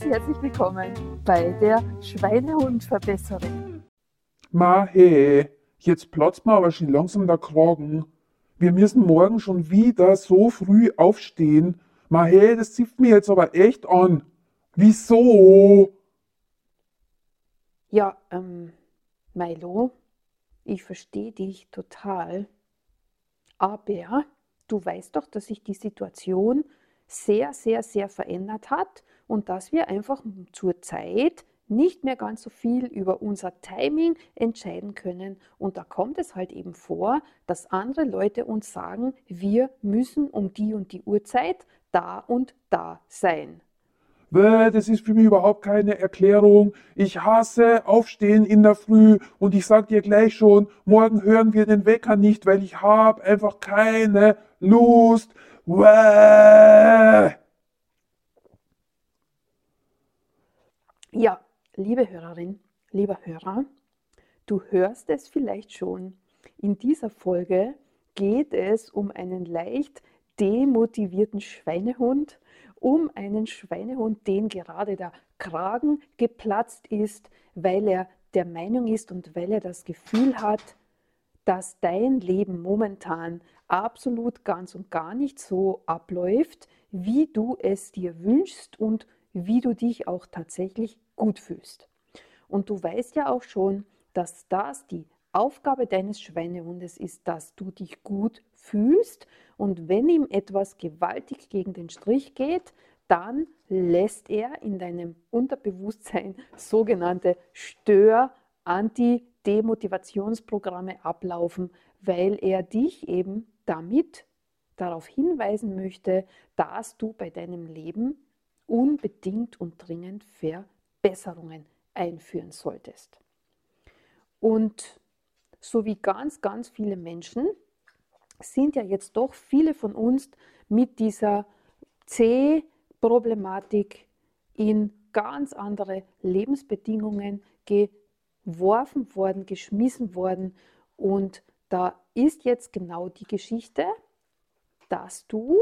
ganz herzlich willkommen bei der Schweinehundverbesserin. Ma hey, jetzt platzt mir aber schon langsam der Kragen. Wir müssen morgen schon wieder so früh aufstehen. Ma hey, das zieht mir jetzt aber echt an. Wieso? Ja, ähm, Milo, ich verstehe dich total. Aber du weißt doch, dass sich die Situation sehr, sehr, sehr verändert hat und dass wir einfach zur Zeit nicht mehr ganz so viel über unser Timing entscheiden können. Und da kommt es halt eben vor, dass andere Leute uns sagen, wir müssen um die und die Uhrzeit da und da sein. Das ist für mich überhaupt keine Erklärung. Ich hasse Aufstehen in der Früh und ich sag dir gleich schon, morgen hören wir den Wecker nicht, weil ich habe einfach keine Lust. Ja, liebe Hörerin, lieber Hörer, du hörst es vielleicht schon. In dieser Folge geht es um einen leicht demotivierten Schweinehund, um einen Schweinehund, den gerade der Kragen geplatzt ist, weil er der Meinung ist und weil er das Gefühl hat, dass dein Leben momentan absolut ganz und gar nicht so abläuft, wie du es dir wünschst und wie du dich auch tatsächlich gut fühlst. Und du weißt ja auch schon, dass das die Aufgabe deines Schweinehundes ist, dass du dich gut fühlst und wenn ihm etwas gewaltig gegen den Strich geht, dann lässt er in deinem Unterbewusstsein sogenannte Stör-, Anti-, Demotivationsprogramme ablaufen, weil er dich eben damit darauf hinweisen möchte, dass du bei deinem Leben unbedingt und dringend Verbesserungen einführen solltest. Und so wie ganz, ganz viele Menschen sind ja jetzt doch viele von uns mit dieser C-Problematik in ganz andere Lebensbedingungen geworfen worden, geschmissen worden. Und da ist jetzt genau die Geschichte, dass du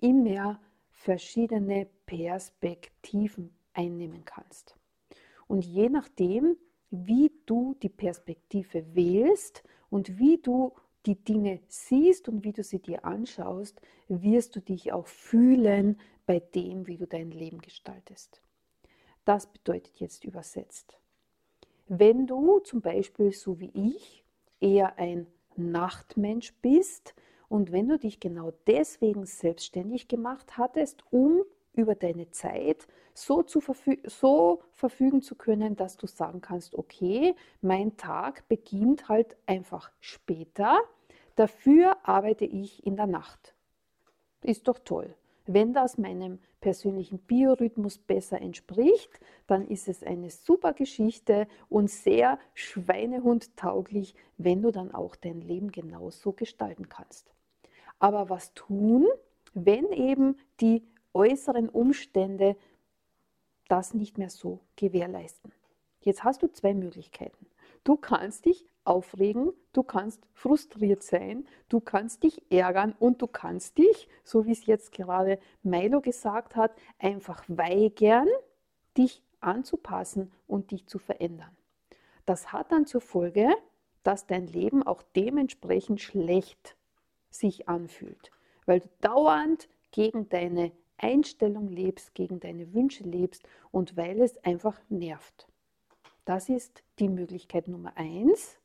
immer verschiedene Perspektiven einnehmen kannst. Und je nachdem, wie du die Perspektive wählst und wie du die Dinge siehst und wie du sie dir anschaust, wirst du dich auch fühlen bei dem, wie du dein Leben gestaltest. Das bedeutet jetzt übersetzt. Wenn du zum Beispiel so wie ich eher ein Nachtmensch bist und wenn du dich genau deswegen selbstständig gemacht hattest, um über deine Zeit so, zu verfü so verfügen zu können, dass du sagen kannst, okay, mein Tag beginnt halt einfach später, dafür arbeite ich in der Nacht. Ist doch toll. Wenn das meinem persönlichen Biorhythmus besser entspricht, dann ist es eine super Geschichte und sehr schweinehundtauglich, wenn du dann auch dein Leben genauso gestalten kannst. Aber was tun, wenn eben die äußeren Umstände das nicht mehr so gewährleisten? Jetzt hast du zwei Möglichkeiten. Du kannst dich aufregen, du kannst frustriert sein, du kannst dich ärgern und du kannst dich, so wie es jetzt gerade Milo gesagt hat, einfach weigern, dich anzupassen und dich zu verändern. Das hat dann zur Folge, dass dein Leben auch dementsprechend schlecht sich anfühlt, weil du dauernd gegen deine Einstellung lebst, gegen deine Wünsche lebst und weil es einfach nervt. Das ist die Möglichkeit Nummer eins.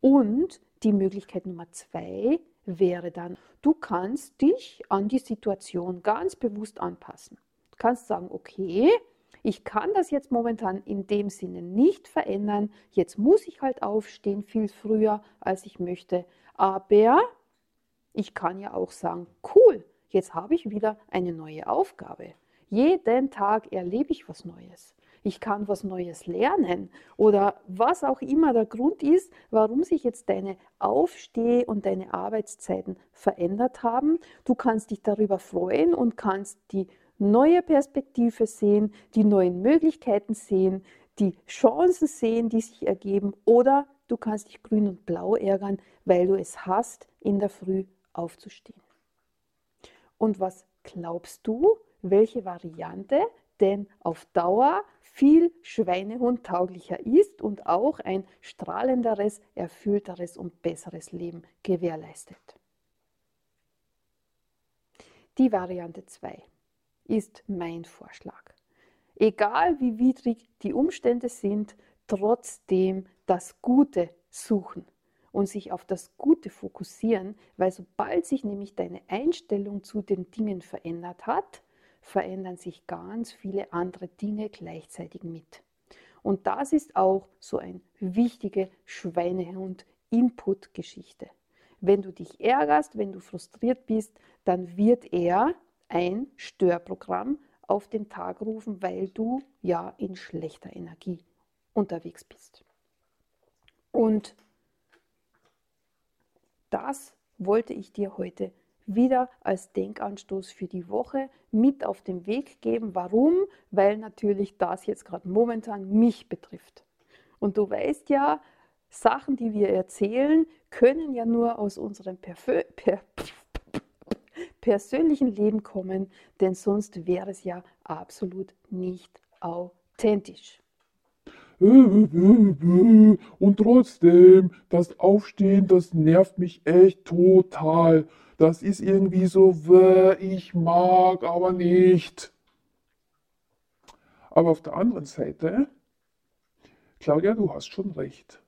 Und die Möglichkeit Nummer zwei wäre dann, du kannst dich an die Situation ganz bewusst anpassen. Du kannst sagen, okay, ich kann das jetzt momentan in dem Sinne nicht verändern. Jetzt muss ich halt aufstehen, viel früher, als ich möchte. Aber ich kann ja auch sagen, cool, jetzt habe ich wieder eine neue Aufgabe. Jeden Tag erlebe ich was Neues ich kann was Neues lernen oder was auch immer der Grund ist, warum sich jetzt deine Aufsteh- und deine Arbeitszeiten verändert haben. Du kannst dich darüber freuen und kannst die neue Perspektive sehen, die neuen Möglichkeiten sehen, die Chancen sehen, die sich ergeben oder du kannst dich grün und blau ärgern, weil du es hast, in der Früh aufzustehen. Und was glaubst du, welche Variante denn auf Dauer viel Schweinehund tauglicher ist und auch ein strahlenderes, erfüllteres und besseres Leben gewährleistet. Die Variante 2 ist mein Vorschlag. Egal wie widrig die Umstände sind, trotzdem das Gute suchen und sich auf das Gute fokussieren, weil sobald sich nämlich deine Einstellung zu den Dingen verändert hat, verändern sich ganz viele andere Dinge gleichzeitig mit. Und das ist auch so eine wichtige Schweinehund-Input-Geschichte. Wenn du dich ärgerst, wenn du frustriert bist, dann wird er ein Störprogramm auf den Tag rufen, weil du ja in schlechter Energie unterwegs bist. Und das wollte ich dir heute wieder als Denkanstoß für die Woche mit auf den Weg geben. Warum? Weil natürlich das jetzt gerade momentan mich betrifft. Und du weißt ja, Sachen, die wir erzählen, können ja nur aus unserem Perfö per persönlichen Leben kommen, denn sonst wäre es ja absolut nicht authentisch. Und trotzdem, das Aufstehen, das nervt mich echt total. Das ist irgendwie so, ich mag, aber nicht. Aber auf der anderen Seite, Claudia, du hast schon recht.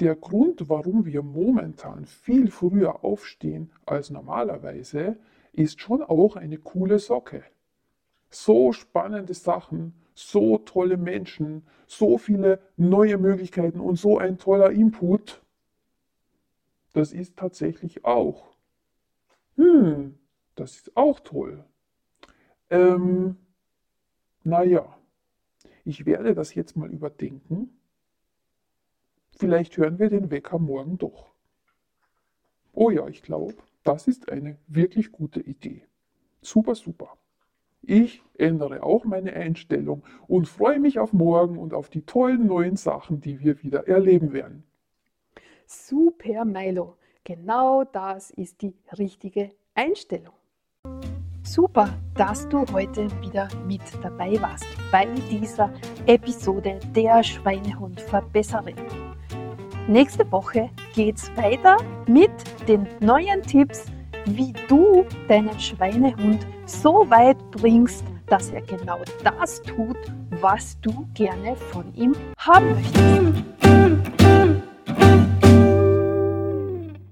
Der Grund, warum wir momentan viel früher aufstehen als normalerweise, ist schon auch eine coole Socke. So spannende Sachen, so tolle Menschen, so viele neue Möglichkeiten und so ein toller Input. Das ist tatsächlich auch. Hm, das ist auch toll. Ähm, naja, ich werde das jetzt mal überdenken. Vielleicht hören wir den Wecker morgen doch. Oh ja, ich glaube, das ist eine wirklich gute Idee. Super, super. Ich ändere auch meine Einstellung und freue mich auf morgen und auf die tollen neuen Sachen, die wir wieder erleben werden. Super, Milo. Genau das ist die richtige Einstellung. Super, dass du heute wieder mit dabei warst bei dieser Episode der Schweinehund-Verbesserin. Nächste Woche geht's weiter mit den neuen Tipps, wie du deinen Schweinehund so weit bringst, dass er genau das tut, was du gerne von ihm haben möchtest.